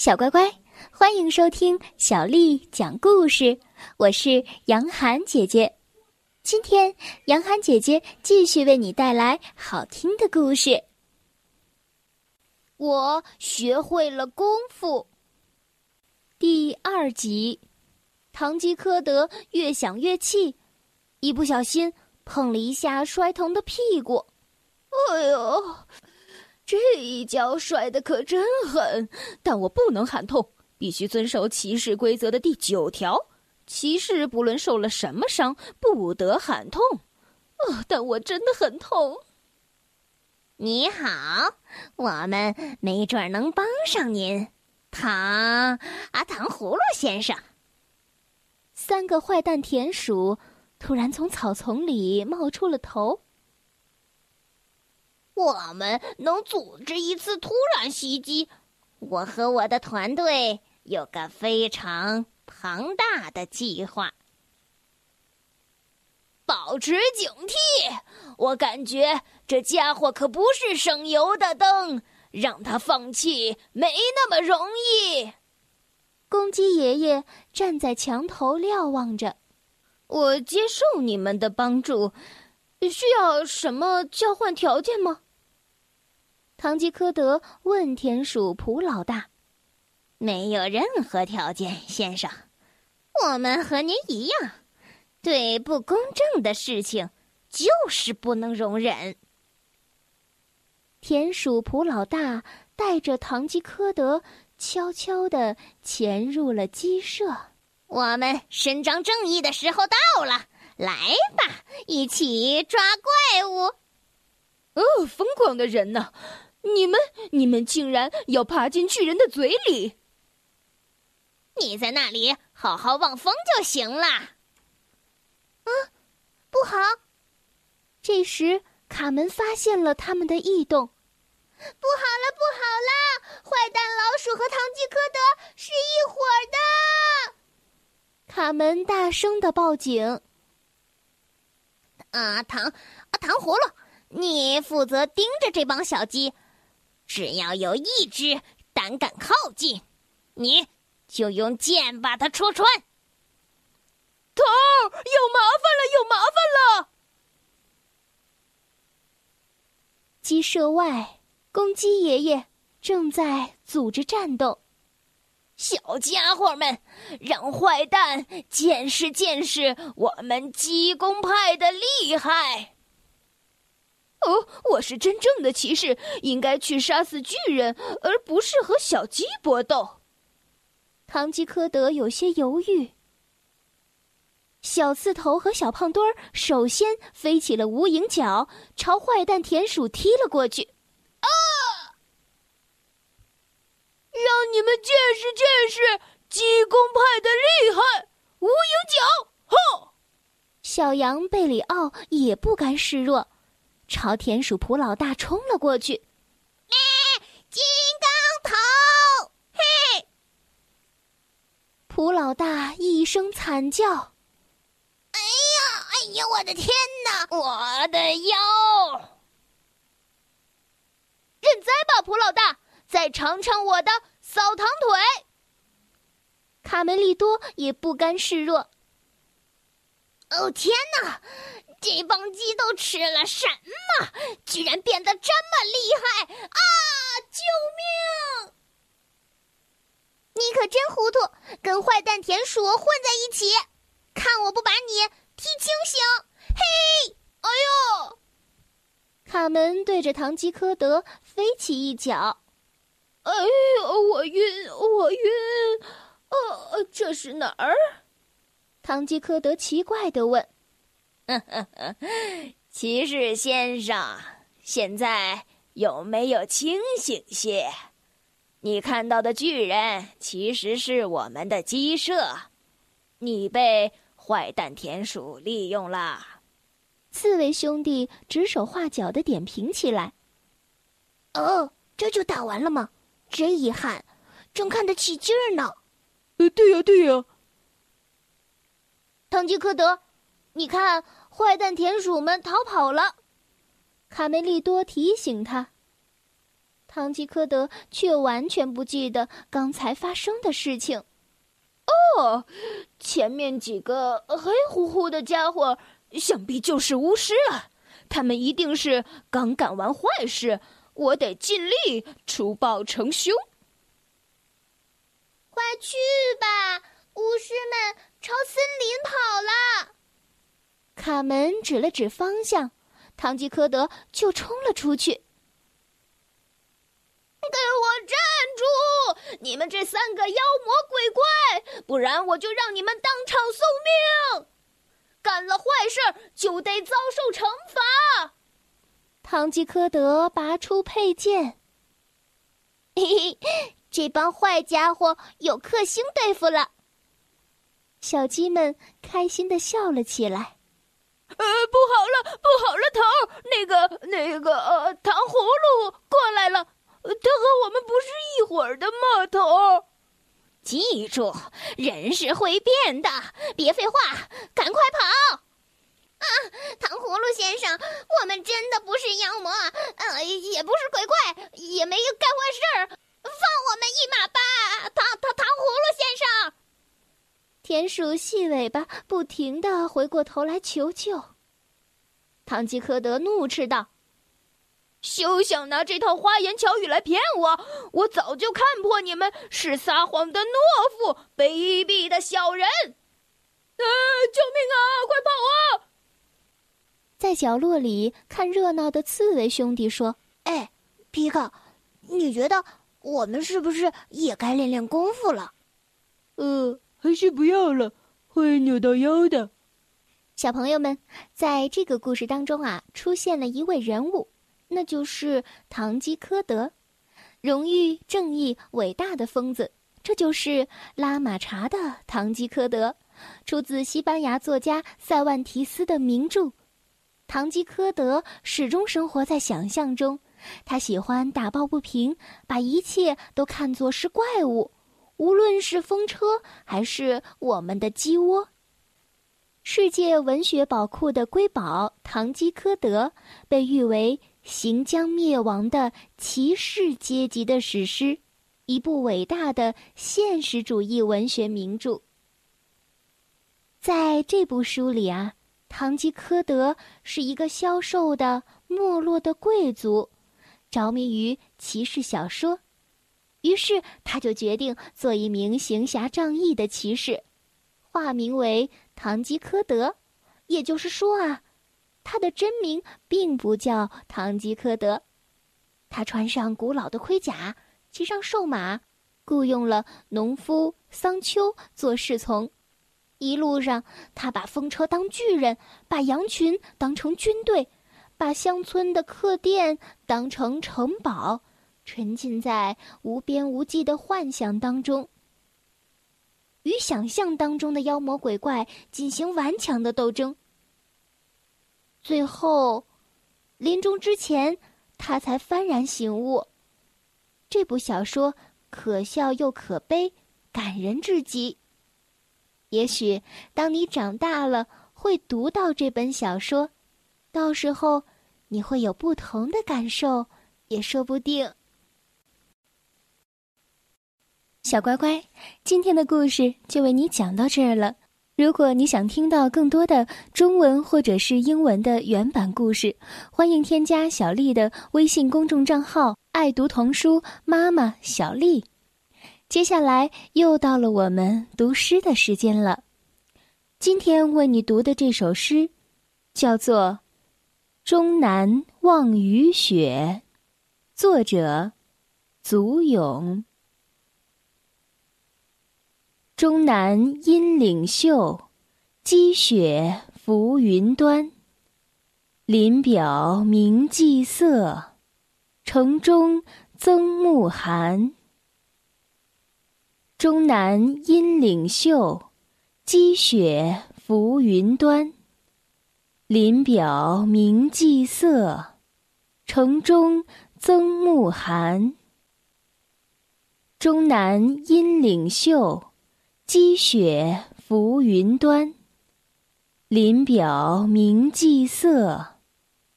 小乖乖，欢迎收听小丽讲故事。我是杨涵姐姐，今天杨涵姐姐继续为你带来好听的故事。我学会了功夫。第二集，堂吉诃德越想越气，一不小心碰了一下摔疼的屁股。哎呦！这一跤摔得可真狠，但我不能喊痛，必须遵守骑士规则的第九条：骑士不论受了什么伤，不得喊痛。哦，但我真的很痛。你好，我们没准能帮上您，糖啊，糖葫芦先生。三个坏蛋田鼠突然从草丛里冒出了头。我们能组织一次突然袭击。我和我的团队有个非常庞大的计划。保持警惕！我感觉这家伙可不是省油的灯，让他放弃没那么容易。公鸡爷爷站在墙头瞭望着。我接受你们的帮助，需要什么交换条件吗？堂吉诃德问田鼠普老大：“没有任何条件，先生。我们和您一样，对不公正的事情就是不能容忍。”田鼠普老大带着堂吉诃德悄悄地潜入了鸡舍。我们伸张正义的时候到了，来吧，一起抓怪物！哦，疯狂的人呢！你们，你们竟然要爬进巨人的嘴里！你在那里好好望风就行了。啊，不好！这时卡门发现了他们的异动。不好了，不好了！坏蛋老鼠和唐吉诃德是一伙的！卡门大声的报警。啊，糖啊，糖葫芦，你负责盯着这帮小鸡。只要有一只胆敢靠近，你就用剑把它戳穿。头有麻烦了，有麻烦了！鸡舍外，公鸡爷爷正在组织战斗。小家伙们，让坏蛋见识见识我们鸡公派的厉害！哦，我是真正的骑士，应该去杀死巨人，而不是和小鸡搏斗。唐吉诃德有些犹豫。小刺头和小胖墩儿首先飞起了无影脚，朝坏蛋田鼠踢了过去。啊！让你们见识见识鸡公派的厉害！无影脚，哼！小羊贝里奥也不甘示弱。朝田鼠普老大冲了过去，金刚头！嘿！普老大一声惨叫：“哎呀，哎呀，我的天哪，我的腰！”认栽吧，普老大，再尝尝我的扫堂腿。卡梅利多也不甘示弱。哦天哪！这帮鸡都吃了什么？居然变得这么厉害啊！救命！你可真糊涂，跟坏蛋田鼠混在一起，看我不把你踢清醒！嘿，哎呦！卡门对着唐吉诃德飞起一脚，哎呦，我晕，我晕！呃，这是哪儿？唐吉诃德奇怪的问。骑士先生，现在有没有清醒些？你看到的巨人其实是我们的鸡舍，你被坏蛋田鼠利用了。刺猬兄弟指手画脚的点评起来。哦，这就打完了吗？真遗憾，正看得起劲儿呢。呃，对呀，对呀。堂吉诃德，你看。坏蛋田鼠们逃跑了，卡梅利多提醒他：“唐吉诃德却完全不记得刚才发生的事情。哦，前面几个黑乎乎的家伙，想必就是巫师了。他们一定是刚干完坏事，我得尽力除暴成凶。快去吧，巫师们朝森林跑。卡门指了指方向，唐吉诃德就冲了出去。给我站住！你们这三个妖魔鬼怪，不然我就让你们当场送命！干了坏事就得遭受惩罚。唐吉诃德拔出佩剑，嘿嘿，这帮坏家伙有克星对付了。小鸡们开心的笑了起来。呃，不好了，不好了，头那个那个呃，糖葫芦过来了。他和我们不是一伙儿的嘛，头。记住，人是会变的，别废话，赶快跑！啊，糖葫芦先生，我们真的不是妖魔，呃，也不是鬼怪，也没有干坏事，放我们一马吧，糖糖糖葫芦先生。田鼠细尾巴不停的回过头来求救。唐吉诃德怒斥道。休想拿这套花言巧语来骗我！我早就看破你们是撒谎的懦夫、卑鄙的小人！啊！救命啊！快跑啊！在角落里看热闹的刺猬兄弟说：“哎，皮卡，你觉得我们是不是也该练练功夫了？”“呃，还是不要了，会扭到腰的。”小朋友们，在这个故事当中啊，出现了一位人物。那就是堂吉诃德，荣誉、正义、伟大的疯子。这就是拉玛查的堂吉诃德，出自西班牙作家塞万提斯的名著。堂吉诃德始终生活在想象中，他喜欢打抱不平，把一切都看作是怪物，无论是风车还是我们的鸡窝。世界文学宝库的瑰宝《堂吉诃德》被誉为。行将灭亡的骑士阶级的史诗，一部伟大的现实主义文学名著。在这部书里啊，堂吉诃德是一个消瘦的没落的贵族，着迷于骑士小说，于是他就决定做一名行侠仗义的骑士，化名为堂吉诃德。也就是说啊。他的真名并不叫堂吉诃德，他穿上古老的盔甲，骑上瘦马，雇佣了农夫桑丘做侍从。一路上，他把风车当巨人，把羊群当成军队，把乡村的客店当成城堡，沉浸在无边无际的幻想当中，与想象当中的妖魔鬼怪进行顽强的斗争。最后，临终之前，他才幡然醒悟。这部小说可笑又可悲，感人至极。也许当你长大了，会读到这本小说，到时候你会有不同的感受，也说不定。小乖乖，今天的故事就为你讲到这儿了。如果你想听到更多的中文或者是英文的原版故事，欢迎添加小丽的微信公众账号“爱读童书妈妈小丽”。接下来又到了我们读诗的时间了。今天为你读的这首诗，叫做《终南望雨雪》，作者祖咏。终南阴岭秀，积雪浮云端。林表明霁色，城中增暮寒。终南阴岭秀，积雪浮云端。林表明霁色，城中增暮寒。终南阴岭秀。积雪浮云端，林表明霁色，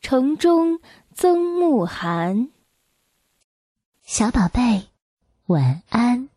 城中增暮寒。小宝贝，晚安。